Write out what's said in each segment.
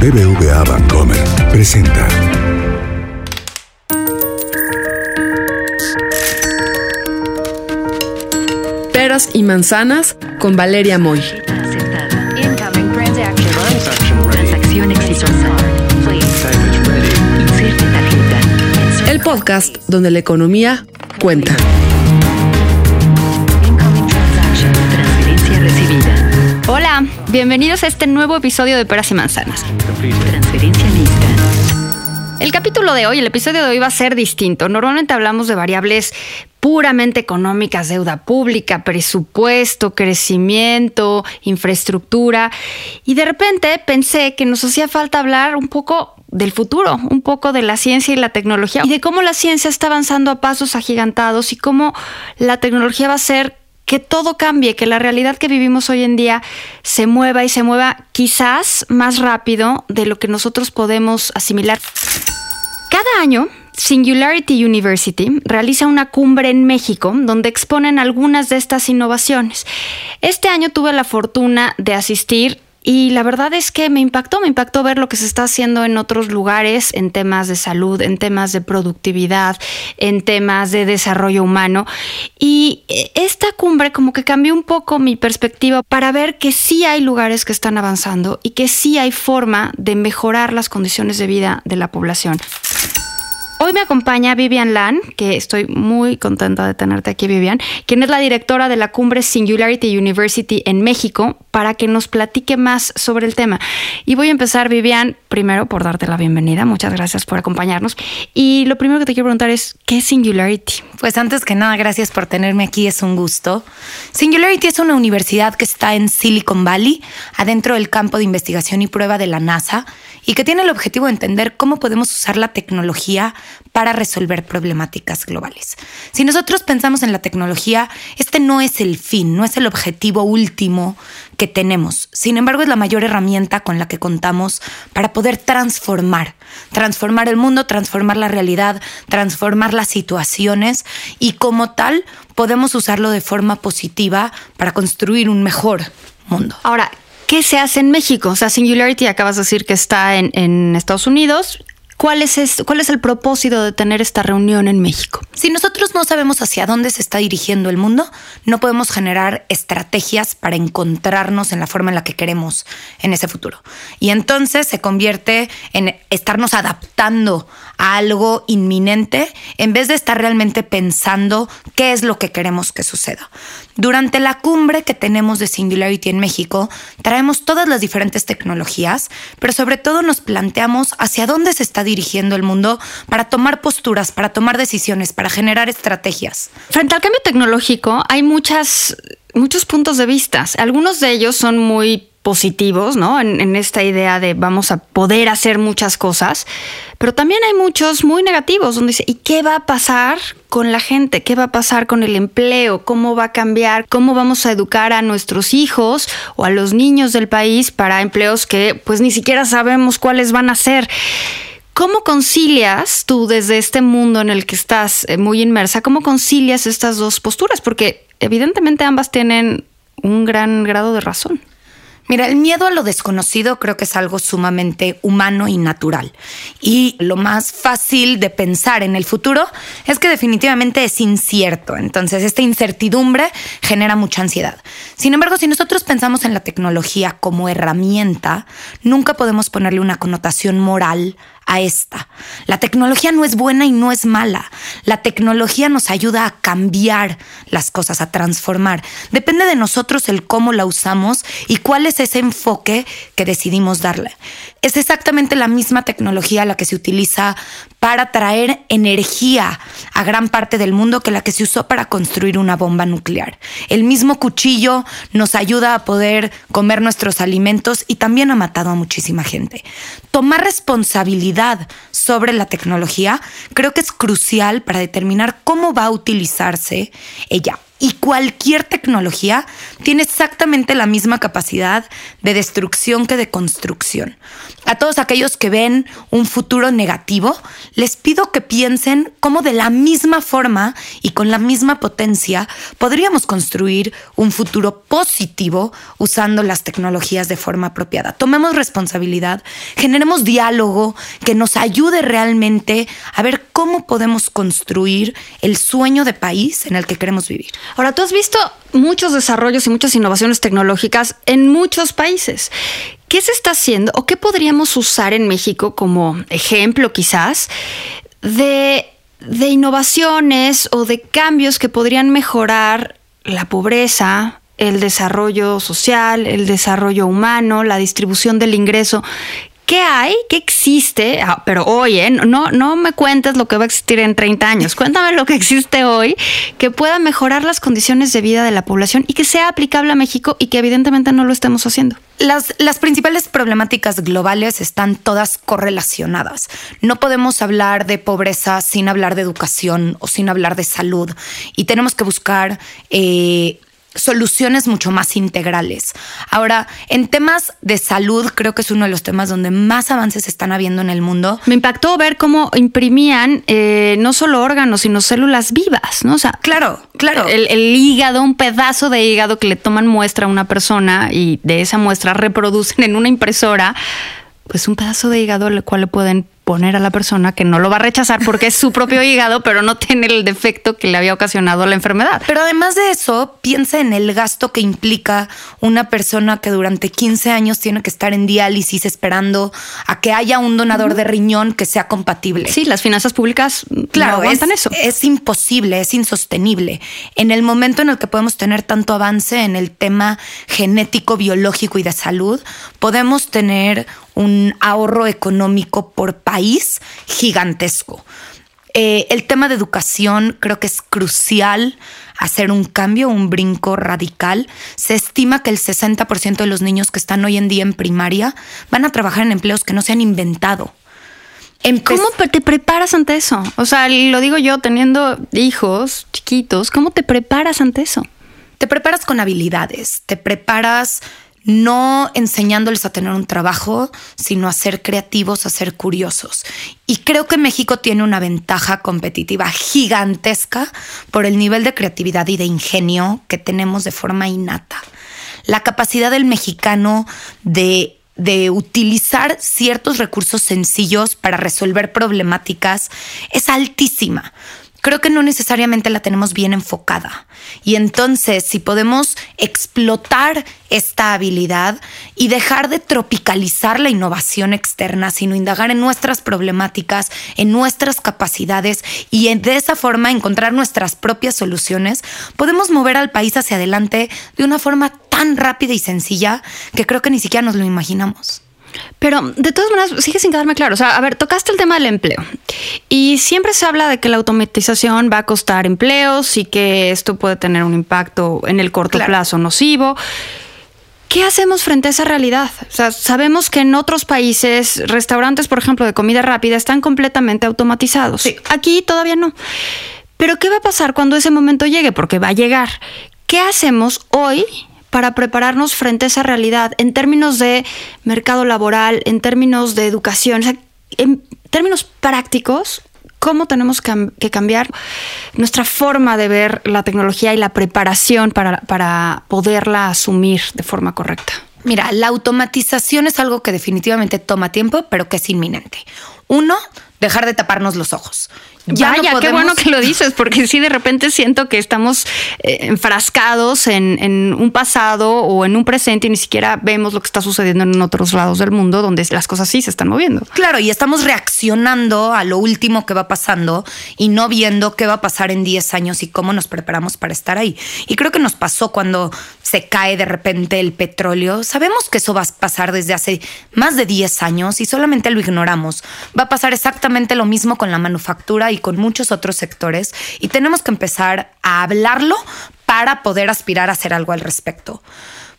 BBVA Bancomer presenta. Peras y manzanas con Valeria Moy. El podcast donde la economía cuenta. Bienvenidos a este nuevo episodio de Peras y Manzanas. Transferencia lista. El capítulo de hoy, el episodio de hoy va a ser distinto. Normalmente hablamos de variables puramente económicas, deuda pública, presupuesto, crecimiento, infraestructura. Y de repente pensé que nos hacía falta hablar un poco del futuro, un poco de la ciencia y la tecnología y de cómo la ciencia está avanzando a pasos agigantados y cómo la tecnología va a ser que todo cambie, que la realidad que vivimos hoy en día se mueva y se mueva quizás más rápido de lo que nosotros podemos asimilar. Cada año, Singularity University realiza una cumbre en México donde exponen algunas de estas innovaciones. Este año tuve la fortuna de asistir y la verdad es que me impactó, me impactó ver lo que se está haciendo en otros lugares en temas de salud, en temas de productividad, en temas de desarrollo humano. Y eh, esta cumbre como que cambió un poco mi perspectiva para ver que sí hay lugares que están avanzando y que sí hay forma de mejorar las condiciones de vida de la población. Hoy me acompaña Vivian Lan, que estoy muy contenta de tenerte aquí, Vivian, quien es la directora de la cumbre Singularity University en México, para que nos platique más sobre el tema. Y voy a empezar, Vivian, primero por darte la bienvenida. Muchas gracias por acompañarnos. Y lo primero que te quiero preguntar es, ¿qué es Singularity? Pues antes que nada, gracias por tenerme aquí, es un gusto. Singularity es una universidad que está en Silicon Valley, adentro del campo de investigación y prueba de la NASA, y que tiene el objetivo de entender cómo podemos usar la tecnología para resolver problemáticas globales. Si nosotros pensamos en la tecnología, este no es el fin, no es el objetivo último que tenemos. Sin embargo, es la mayor herramienta con la que contamos para poder transformar, transformar el mundo, transformar la realidad, transformar las situaciones y como tal podemos usarlo de forma positiva para construir un mejor mundo. Ahora, ¿qué se hace en México? O sea, Singularity acabas de decir que está en, en Estados Unidos. ¿Cuál es, es- ¿Cuál es el propósito de tener esta reunión en México? Si nosotros no sabemos hacia dónde se está dirigiendo el mundo, no podemos generar estrategias para encontrarnos en la forma en la que queremos en ese futuro. Y entonces se convierte en estarnos adaptando a algo inminente en vez de estar realmente pensando qué es lo que queremos que suceda. Durante la cumbre que tenemos de Singularity en México, traemos todas las diferentes tecnologías, pero sobre todo nos planteamos hacia dónde se está dirigiendo el mundo para tomar posturas, para tomar decisiones, para generar estrategias. Frente al cambio tecnológico hay muchas, muchos puntos de vista. Algunos de ellos son muy positivos, ¿no? En, esta idea de vamos a poder hacer muchas cosas, pero también hay muchos muy negativos, donde dice, ¿y qué va a pasar con la gente? ¿Qué va a pasar con el empleo? ¿Cómo va a cambiar? ¿Cómo vamos a educar a nuestros hijos o a los niños del país para empleos que pues ni siquiera sabemos cuáles van a ser? ¿Cómo concilias tú desde este mundo en el que estás eh, muy inmersa, cómo concilias estas dos posturas? Porque evidentemente ambas tienen un gran grado de razón. Mira, el miedo a lo desconocido creo que es algo sumamente humano y natural. Y lo más fácil de pensar en el futuro es que definitivamente es incierto. Entonces, esta incertidumbre genera mucha ansiedad. Sin embargo, si nosotros pensamos en la tecnología como herramienta, nunca podemos ponerle una connotación moral a esta. La tecnología no es buena y no es mala. La tecnología nos ayuda a cambiar las cosas, a transformar. Depende de nosotros el cómo la usamos y cuál es ese enfoque que decidimos darle. Es exactamente la misma tecnología la que se utiliza para traer energía a gran parte del mundo que la que se usó para construir una bomba nuclear. El mismo cuchillo nos ayuda a poder comer nuestros alimentos y también ha matado a muchísima gente. Tomar responsabilidad sobre la tecnología creo que es crucial para determinar cómo va a utilizarse ella Y cualquier tecnología tiene exactamente la misma capacidad de destrucción que de construcción. A todos aquellos que ven un futuro negativo, les pido que piensen cómo de la misma forma y con la misma potencia podríamos construir un futuro positivo usando las tecnologías de forma apropiada. Tomemos responsabilidad, generemos diálogo que nos ayude realmente a ver cómo podemos construir el sueño de país en el que queremos vivir. Ahora, tú has visto muchos desarrollos y muchas innovaciones tecnológicas en muchos países. ¿Qué se está haciendo o qué podríamos usar en México como ejemplo quizás de, de innovaciones o de cambios que podrían mejorar la pobreza, el desarrollo social, el desarrollo humano, la distribución del ingreso? ¿Qué hay? ¿Qué existe? Ah, pero hoy, ¿eh? no, no me cuentes lo que va a existir en 30 años. Cuéntame lo que existe hoy que pueda mejorar las condiciones de vida de la población y que sea aplicable a México y que evidentemente no lo estemos haciendo. Las, las, principales problemáticas globales están todas correlacionadas. No podemos hablar de pobreza sin hablar de educación o sin hablar de salud. Y tenemos que buscar eh, soluciones mucho más integrales. Ahora, en temas de salud, creo que es uno de los temas donde más avances están habiendo en el mundo. Me impactó ver cómo imprimían eh, no solo órganos, sino células vivas, ¿no? O sea, claro, claro. El, el, hígado, un pedazo de hígado que le toman muestra a una persona y de esa muestra reproducen en una impresora, pues un pedazo de hígado al cual le pueden poner a la persona que no lo va a rechazar porque es su propio hígado, pero no tiene el defecto que le había ocasionado la enfermedad. Pero además de eso, piensa en el gasto que implica una persona que durante 15 años tiene que estar en diálisis esperando a que haya un donador de riñón que sea compatible. Sí, las finanzas públicas claro, no aguantan es, eso. Es imposible, es insostenible. En el momento en el que podemos tener tanto avance en el tema genético, biológico y de salud, podemos tener un ahorro económico por país gigantesco. Eh, el tema de educación creo que es crucial hacer un cambio, un brinco radical. Se estima que el 60% de los niños que están hoy en día en primaria van a trabajar en empleos que no se han inventado. Empe ¿Cómo te preparas ante eso? O sea, lo digo yo teniendo hijos chiquitos, ¿cómo te preparas ante eso? Te preparas con habilidades, te preparas no enseñándoles a tener un trabajo, sino a ser creativos, a ser curiosos. Y creo que México tiene una ventaja competitiva gigantesca por el nivel de creatividad y de ingenio que tenemos de forma innata. La capacidad del mexicano de de utilizar ciertos recursos sencillos para resolver problemáticas es altísima creo que no necesariamente la tenemos bien enfocada. Y entonces, si podemos explotar esta habilidad y dejar de tropicalizar la innovación externa, sino indagar en nuestras problemáticas, en nuestras capacidades y de esa forma encontrar nuestras propias soluciones, podemos mover al país hacia adelante de una forma tan rápida y sencilla que creo que ni siquiera nos lo imaginamos. Pero de todas maneras, sigue sin quedarme claro. O sea, a ver, tocaste el tema del empleo. Y siempre se habla de que la automatización va a costar empleos y que esto puede tener un impacto en el corto claro. plazo nocivo. ¿Qué hacemos frente a esa realidad? O sea, sabemos que en otros países, restaurantes, por ejemplo, de comida rápida, están completamente automatizados. Sí. Aquí todavía no. Pero ¿qué va a pasar cuando ese momento llegue? Porque va a llegar. ¿Qué hacemos hoy para prepararnos frente a esa realidad en términos de mercado laboral, en términos de educación, o sea, en términos prácticos? ¿Cómo tenemos que cambiar nuestra forma de ver la tecnología y la preparación para, para poderla asumir de forma correcta? Mira, la automatización es algo que definitivamente toma tiempo, pero que es inminente. Uno, dejar de taparnos los ojos. Ya Vaya, no podemos... qué bueno que lo dices, porque sí de repente siento que estamos eh, enfrascados en, en, un pasado o en un presente y ni siquiera vemos lo que está sucediendo en otros lados del mundo donde las cosas sí se están moviendo. Claro, y estamos reaccionando a lo último que va pasando y no viendo qué va a pasar en 10 años y cómo nos preparamos para estar ahí. Y creo que nos pasó cuando se cae de repente el petróleo. Sabemos que eso va a pasar desde hace más de 10 años y solamente lo ignoramos. Va a pasar exactamente lo mismo con la manufactura y con muchos otros sectores y tenemos que empezar a hablarlo para poder aspirar a hacer algo al respecto.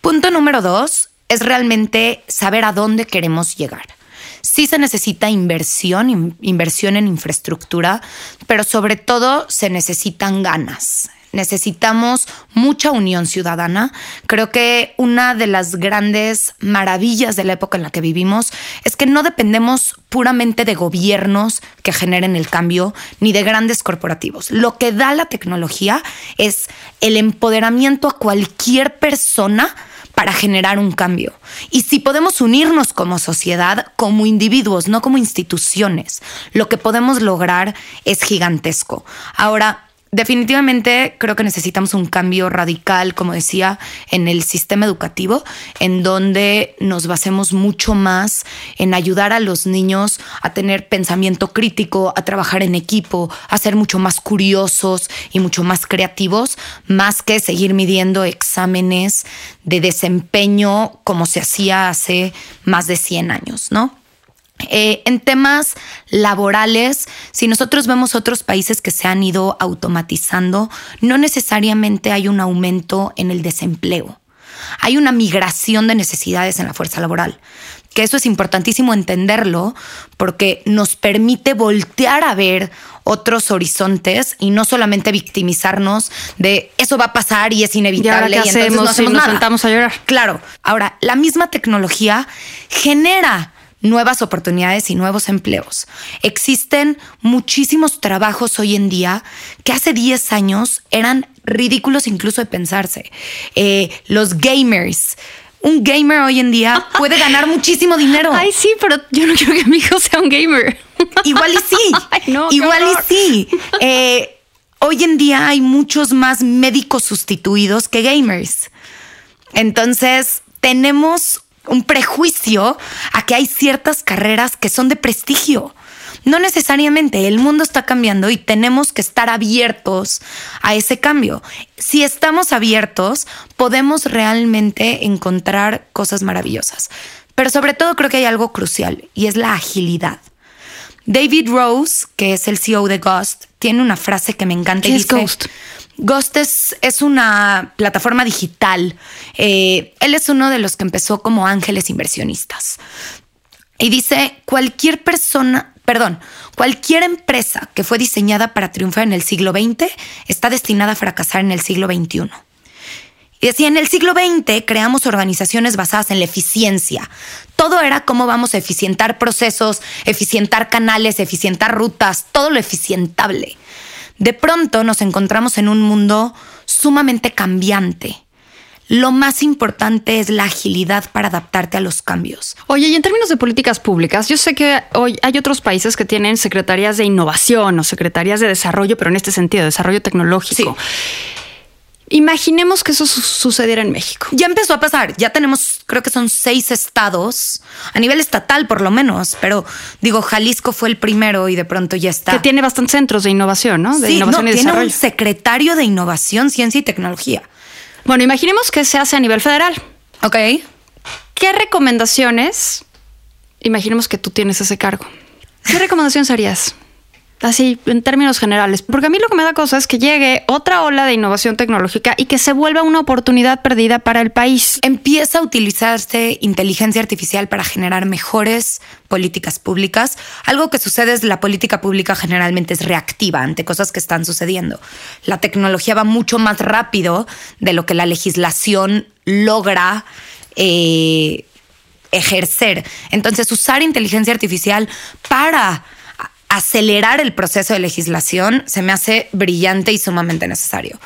Punto número dos es realmente saber a dónde queremos llegar. Sí se necesita inversión, inversión en infraestructura, pero sobre todo se necesitan ganas. Necesitamos mucha unión ciudadana. Creo que una de las grandes maravillas de la época en la que vivimos es que no dependemos puramente de gobiernos que generen el cambio ni de grandes corporativos. Lo que da la tecnología es el empoderamiento a cualquier persona para generar un cambio. Y si podemos unirnos como sociedad, como individuos, no como instituciones, lo que podemos lograr es gigantesco. Ahora, Definitivamente creo que necesitamos un cambio radical, como decía, en el sistema educativo, en donde nos basemos mucho más en ayudar a los niños a tener pensamiento crítico, a trabajar en equipo, a ser mucho más curiosos y mucho más creativos, más que seguir midiendo exámenes de desempeño como se hacía hace más de 100 años, ¿no? Eh, en temas laborales, si nosotros vemos otros países que se han ido automatizando, no necesariamente hay un aumento en el desempleo. Hay una migración de necesidades en la fuerza laboral, que eso es importantísimo entenderlo porque nos permite voltear a ver otros horizontes y no solamente victimizarnos de eso va a pasar y es inevitable y, entonces no hacemos nos sentamos a llorar. Claro, ahora la misma tecnología genera nuevas oportunidades y nuevos empleos. Existen muchísimos trabajos hoy en día que hace 10 años eran ridículos incluso de pensarse. Eh, los gamers. Un gamer hoy en día puede ganar muchísimo dinero. Ay, sí, pero yo no quiero que mi hijo sea un gamer. Igual y sí. Igual y sí. Eh, hoy en día hay muchos más médicos sustituidos que gamers. Entonces, tenemos un prejuicio a que hay ciertas carreras que son de prestigio. No necesariamente, el mundo está cambiando y tenemos que estar abiertos a ese cambio. Si estamos abiertos, podemos realmente encontrar cosas maravillosas. Pero sobre todo creo que hay algo crucial y es la agilidad. David Rose, que es el CEO de Ghost, tiene una frase que me encanta y dice, Ghost? Ghost es, una plataforma digital. Eh, él es uno de los que empezó como ángeles inversionistas. Y dice, cualquier persona, perdón, cualquier empresa que fue diseñada para triunfar en el siglo XX está destinada a fracasar en el siglo XXI. Y decía, en el siglo XX creamos organizaciones basadas en la eficiencia. Todo era cómo vamos a eficientar procesos, eficientar canales, eficientar rutas, todo lo eficientable de pronto nos encontramos en un mundo sumamente cambiante. Lo más importante es la agilidad para adaptarte a los cambios. Oye, y en términos de políticas públicas, yo sé que hoy hay otros países que tienen secretarías de innovación o secretarías de desarrollo, pero en este sentido, desarrollo tecnológico. Imaginemos que eso sucediera en México. Ya empezó a pasar. Ya tenemos, creo que son seis estados, a nivel estatal por lo menos, pero digo, Jalisco fue el primero y de pronto ya está. Que tiene bastantes centros de innovación, ¿no? De innovación y tiene un secretario de innovación, ciencia y tecnología. Bueno, imaginemos que se hace a nivel federal. Ok. ¿Qué recomendaciones? Imaginemos que tú tienes ese cargo. ¿Qué recomendaciones harías? Así en términos generales, porque a mí lo que me da cosa es que llegue otra ola de innovación tecnológica y que se vuelva una oportunidad perdida para el país. Empieza a utilizarse inteligencia artificial para generar mejores políticas públicas. Algo que sucede es la política pública generalmente es reactiva ante cosas que están sucediendo. La tecnología va mucho más rápido de lo que la legislación logra. Eh, ejercer. Entonces, usar inteligencia artificial para acelerar el proceso de legislación se me hace brillante y sumamente necesario.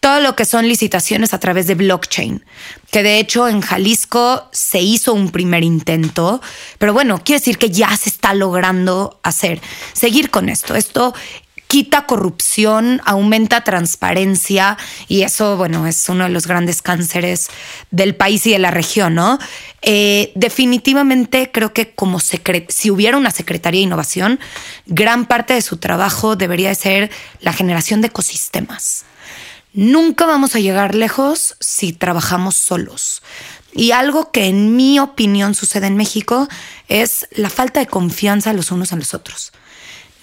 Todo lo que son licitaciones a través de blockchain, que de hecho en Jalisco se hizo un primer intento, pero bueno, quiere decir que ya se está logrando hacer. Seguir con esto. Esto quita corrupción, aumenta transparencia y eso, bueno, es uno de los grandes cánceres del país y de la región, ¿no? Eh, definitivamente creo que como si hubiera una Secretaría de Innovación, gran parte de su trabajo debería ser la generación de ecosistemas. Nunca vamos a llegar lejos si trabajamos solos. Y algo que en mi opinión sucede en México es la falta de confianza los unos en los otros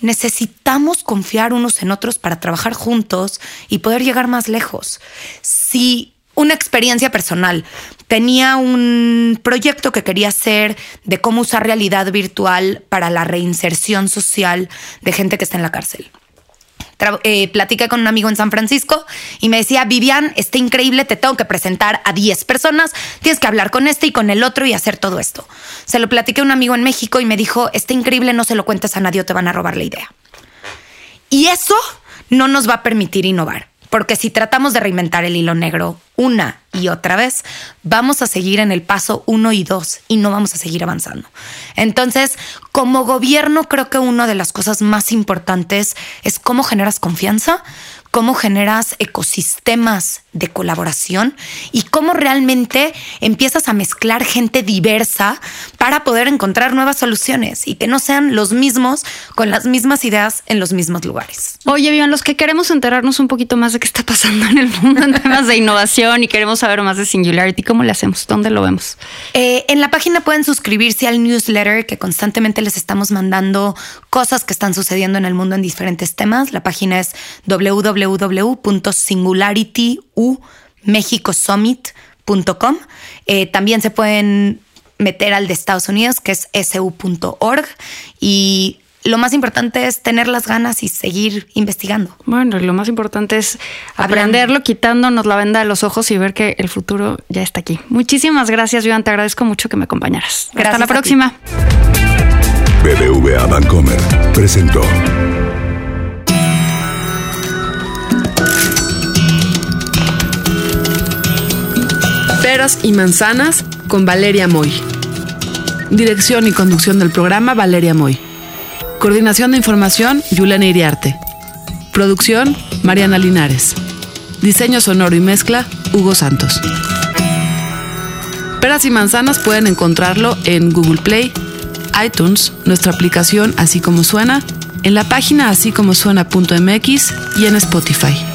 necesitamos confiar unos en otros para trabajar juntos y poder llegar más lejos. Si una experiencia personal. Tenía un proyecto que quería hacer de cómo usar realidad virtual para la reinserción social de gente que está en la cárcel. Eh, platiqué con un amigo en San Francisco y me decía, Vivian, está increíble, te tengo que presentar a 10 personas, tienes que hablar con este y con el otro y hacer todo esto. Se lo platiqué a un amigo en México y me dijo, está increíble, no se lo cuentes a nadie o te van a robar la idea. Y eso no nos va a permitir innovar, porque si tratamos de reinventar el hilo negro una y otra vez, vamos a seguir en el paso uno y dos y no vamos a seguir avanzando. Entonces, como gobierno, creo que una de las cosas más importantes es cómo generas confianza, cómo generas ecosistemas de colaboración y cómo realmente empiezas a mezclar gente diversa para poder encontrar nuevas soluciones y que no sean los mismos con las mismas ideas en los mismos lugares. Oye, Vivian, los que queremos enterarnos un poquito más de qué está pasando en el mundo en temas de innovación y queremos saber más de Singularity, ¿cómo le hacemos? ¿Dónde lo vemos? Eh, en la página pueden suscribirse al newsletter que constantemente les estamos mandando cosas que están sucediendo en el mundo en diferentes temas. La página es www.singularityumexicosummit.com. Eh, también se pueden meter al de Estados Unidos, que es su.org. Y lo más importante es tener las ganas y seguir investigando. Bueno, lo más importante es Hablando. aprenderlo, quitándonos la venda de los ojos y ver que el futuro ya está aquí. Muchísimas gracias, Vivian. Te agradezco mucho que me acompañaras. Hasta Gracias la a ti. próxima. BBVA Bancomer presentó Peras y manzanas con Valeria Moy. Dirección y conducción del programa Valeria Moy. Coordinación de información Yulena Iriarte. Producción Mariana Linares. Diseño sonoro y mezcla Hugo Santos. Peras y manzanas pueden encontrarlo en Google Play, iTunes, nuestra aplicación Así como suena, en la página así como suena.mx y en Spotify.